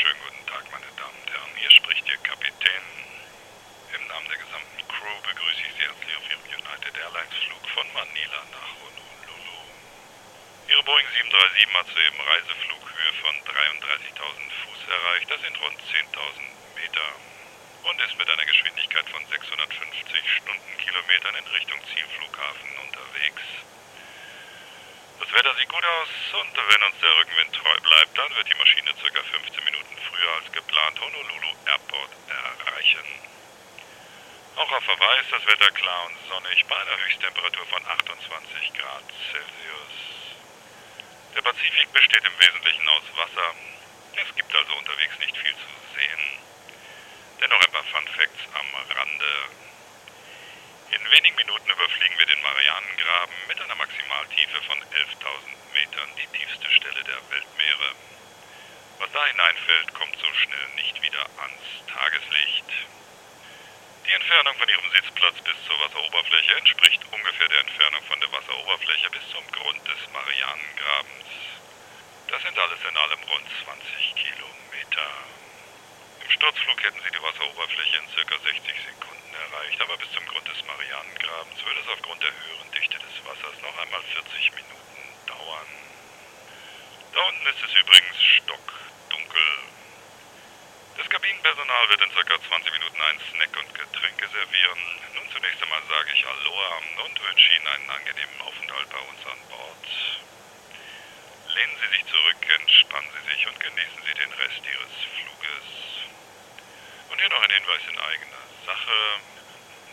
Schönen guten Tag, meine Damen und Herren. Hier spricht Ihr Kapitän. Im Namen der gesamten Crew begrüße ich Sie herzlich auf Ihrem United Airlines Flug von Manila nach Honolulu. Ihre Boeing 737 hat soeben Reiseflughöhe von 33.000 Fuß erreicht. Das sind rund 10.000 Meter. Und ist mit einer Geschwindigkeit von 650 Stundenkilometern in Richtung Zielflughafen unterwegs. Das Wetter sieht gut aus und wenn uns der Rückenwind treu bleibt, dann wird die Maschine ca. 15 Minuten früher als geplant Honolulu Airport erreichen. Auch auf ist das Wetter klar und sonnig bei einer Höchsttemperatur von 28 Grad Celsius. Der Pazifik besteht im Wesentlichen aus Wasser. Es gibt also unterwegs nicht viel zu sehen. Dennoch ein paar Fun Facts am Rande. In wenigen Minuten überfliegen wir den Marianengraben mit einer Maximaltiefe von 11.000 Metern, die tiefste Stelle der Weltmeere. Was da hineinfällt, kommt so schnell nicht wieder ans Tageslicht. Die Entfernung von Ihrem Sitzplatz bis zur Wasseroberfläche entspricht ungefähr der Entfernung von der Wasseroberfläche bis zum Grund des Marianengrabens. Das sind alles in allem rund 20 Kilometer. Im Sturzflug hätten Sie die Wasseroberfläche in circa 60 Sekunden erreicht, aber bis zum Grund des Marianengrabens würde es aufgrund der höheren Dichte des Wassers noch einmal 40 Minuten dauern. Da unten ist es übrigens stockdunkel. Das Kabinenpersonal wird in circa 20 Minuten einen Snack und Getränke servieren. Nun zunächst einmal sage ich Aloha und wünsche Ihnen einen angenehmen Aufenthalt bei uns an Bord. Lehnen Sie sich zurück, entspannen Sie sich und genießen Sie den Rest Ihres Fluges. Und hier noch ein Hinweis in eigener Sache.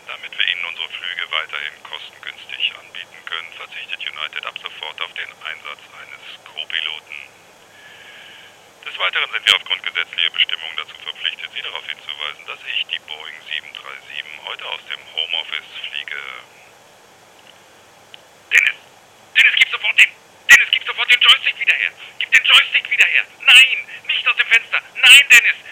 Damit wir Ihnen unsere Flüge weiterhin kostengünstig anbieten können, verzichtet United ab sofort auf den Einsatz eines Co-Piloten. Des Weiteren sind wir aufgrund gesetzlicher Bestimmungen dazu verpflichtet, Sie darauf hinzuweisen, dass ich die Boeing 737 heute aus dem Homeoffice fliege. Dennis! Dennis, gib sofort den... Dennis, gib sofort den Joystick wieder her! Gib den Joystick wieder her! Nein! Nicht aus dem Fenster! Nein, Dennis!